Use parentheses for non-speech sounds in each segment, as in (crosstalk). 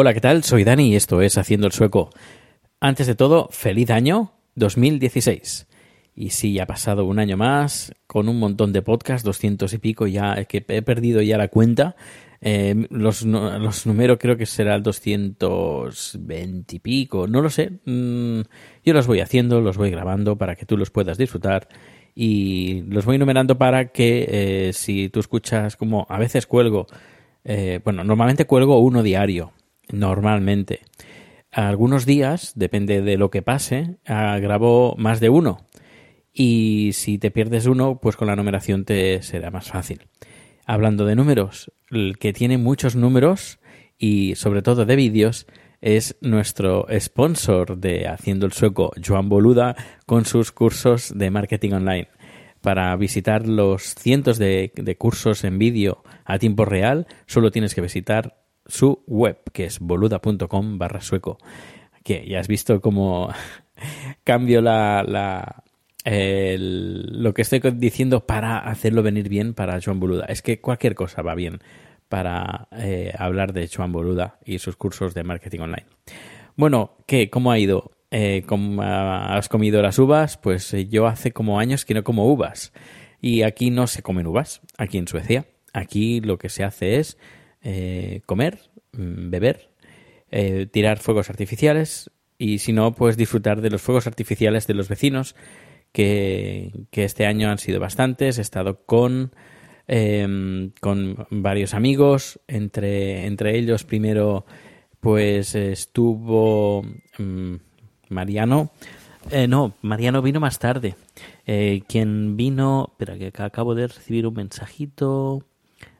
Hola, ¿qué tal? Soy Dani y esto es Haciendo el Sueco. Antes de todo, feliz año 2016. Y sí, ha pasado un año más con un montón de podcasts, 200 y pico, ya que he perdido ya la cuenta. Eh, los, los números creo que será el 220 y pico, no lo sé. Mm, yo los voy haciendo, los voy grabando para que tú los puedas disfrutar y los voy numerando para que eh, si tú escuchas como a veces cuelgo, eh, bueno, normalmente cuelgo uno diario, normalmente. Algunos días, depende de lo que pase, ah, grabo más de uno. Y si te pierdes uno, pues con la numeración te será más fácil. Hablando de números, el que tiene muchos números y sobre todo de vídeos es nuestro sponsor de Haciendo el Sueco, Joan Boluda, con sus cursos de marketing online. Para visitar los cientos de, de cursos en vídeo a tiempo real, solo tienes que visitar su web, que es boluda.com barra sueco. Que ya has visto cómo (laughs) cambio la, la- lo que estoy diciendo para hacerlo venir bien para Joan Boluda. Es que cualquier cosa va bien para eh, hablar de Joan Boluda y sus cursos de marketing online. Bueno, ¿qué? ¿Cómo ha ido? Eh, ¿cómo has comido las uvas? Pues eh, yo hace como años que no como uvas. Y aquí no se comen uvas, aquí en Suecia. Aquí lo que se hace es eh, comer, mm, beber, eh, tirar fuegos artificiales y si no, pues disfrutar de los fuegos artificiales de los vecinos, que, que este año han sido bastantes. He estado con, em, con varios amigos, entre, entre ellos primero pues estuvo mm, Mariano. Eh, no, Mariano vino más tarde. Eh, quien vino... Espera, que acabo de recibir un mensajito.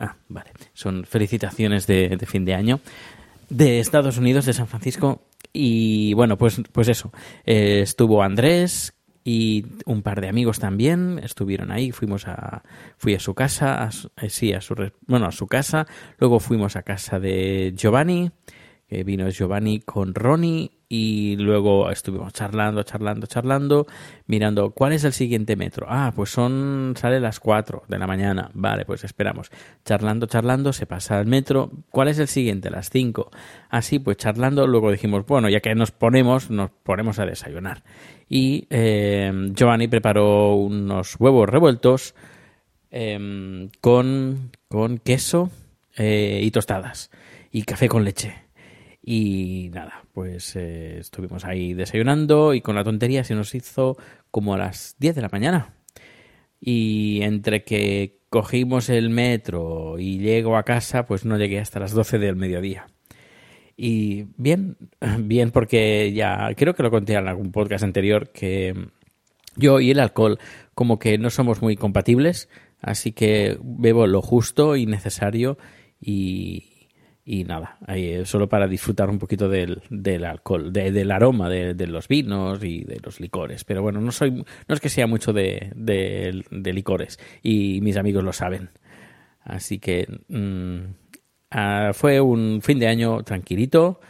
Ah, vale. Son felicitaciones de, fin de año de Estados Unidos, de San Francisco. Y bueno, pues, pues eso. Eh, estuvo Andrés y un par de amigos también estuvieron ahí. Fuimos a, fui a su casa, a su- eh, sí, a su, bueno, a su casa. Luego fuimos a casa de Giovanni, que vino Giovanni con Ronnie y luego estuvimos charlando, charlando, charlando, mirando cuál es el siguiente metro. Ah, pues son sale las 4 de la mañana. Vale, pues esperamos. Charlando, charlando, se pasa el metro. ¿Cuál es el siguiente? Las 5. Así, pues charlando, luego dijimos, bueno, ya que nos ponemos, nos ponemos a desayunar. Y eh, Giovanni preparó unos huevos revueltos em, con, con queso eh, y tostadas y café con leche. Y nada, pues eh, estuvimos ahí desayunando y con la tontería se nos hizo como a las 10 de la mañana. Y entre que cogimos el metro y llego a casa, pues no llegué hasta las 12 del mediodía. Y bien, (clears throat) bien porque ya creo que lo conté en algún podcast anterior que yo y el alcohol como que no somos muy compatibles, así que bebo lo justo y necesario y, y nada, eh, solo para disfrutar un poquito del, del alcohol, de- del aroma de, de los vinos y de los licores. Pero bueno, no soy, no es que sea mucho de, de- licores y mis amigos lo saben. Así que mm, ah, fue un fin de año tranquilito,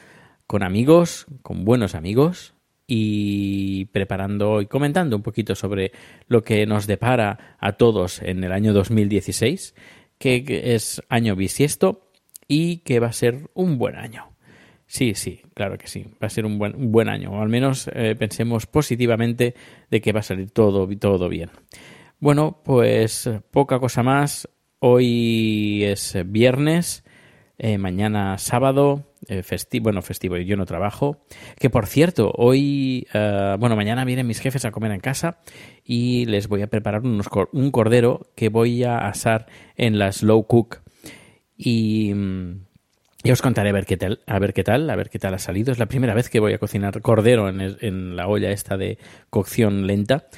con amigos, con buenos amigos y preparando y comentando un poquito sobre lo que nos depara a todos en el año 2016, que que es año bisiesto y que va a ser un buen año. Sí, sí, claro que sí. Va a ser un buen, un buen año. O al menos eh, pensemos positivamente de que va a salir todo, todo bien. Bueno, pues poca cosa más. Hoy es viernes, eh, mañana sábado, eh, festivo, bueno, festivo, yo no trabajo. Que por cierto, hoy, bueno, mañana vienen mis jefes a comer en casa y les voy a preparar unos, un cordero que voy a asar en la slow cook. Y mm, ya os contaré a ver qué tal, a ver qué tal, ha salido. Es la primera vez que voy a cocinar cordero en, la olla esta de cocción lenta.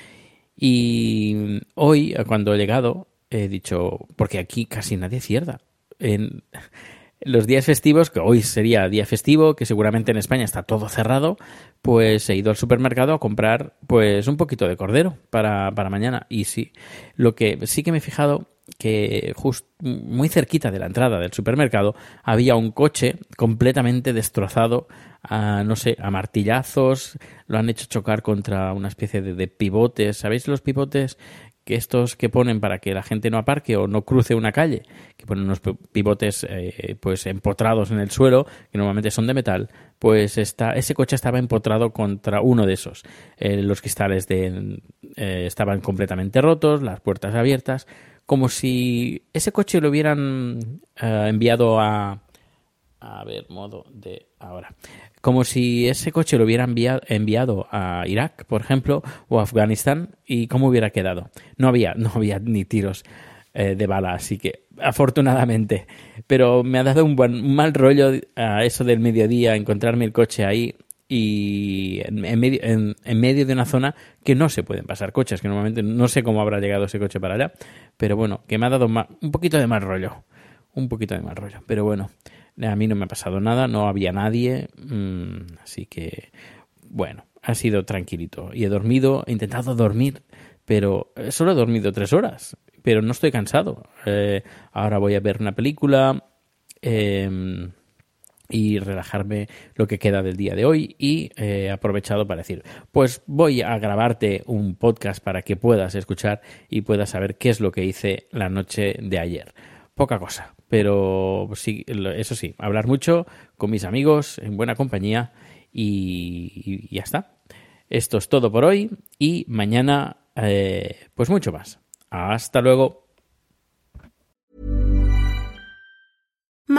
Y hoy, cuando he llegado, he dicho, porque aquí casi nadie cierra. En (laughs) los días festivos, que hoy sería día festivo, que seguramente en España está todo cerrado, pues he ido al supermercado a comprar pues un poquito de cordero para, para mañana. Y sí, lo que sí que me he fijado que justo muy cerquita de la entrada del supermercado había un coche completamente destrozado a, no sé, a martillazos, lo han hecho chocar contra una especie de, de pivotes, ¿sabéis los pivotes que estos que ponen para que la gente no aparque o no cruce una calle, que ponen unos pivotes eh, pues empotrados en el suelo, que normalmente son de metal, pues está, ese coche estaba empotrado contra uno de esos. Eh, los cristales de, eh, estaban completamente rotos, las puertas abiertas, como si ese coche lo hubieran eh, enviado a... A ver, modo de ahora. Como si ese coche lo hubieran enviado a Irak, por ejemplo, o a Afganistán, y cómo hubiera quedado. No había, no había ni tiros eh, de bala, así que afortunadamente. Pero me ha dado un, buen, un mal rollo a eso del mediodía, encontrarme el coche ahí y en, medio, en, medio de una zona que no se pueden pasar coches, que normalmente no sé cómo habrá llegado ese coche para allá, pero bueno, que me ha dado un poquito de mal rollo, un poquito de mal rollo, pero bueno, a mí no me ha pasado nada, no había nadie, mm, así que bueno, ha sido tranquilito y he dormido, he intentado dormir, pero solo he dormido tres horas, pero no estoy cansado. Eh, ahora voy a ver una película. Eh, y relajarme lo que queda del día de hoy y he aprovechado para decir, pues voy a grabarte un podcast para que puedas escuchar y puedas saber qué es lo que hice la noche de ayer. Poca cosa, pero sí, eso sí, hablar mucho con mis amigos en buena compañía y, ya está. Esto es todo por hoy y mañana eh, pues mucho más. Hasta luego.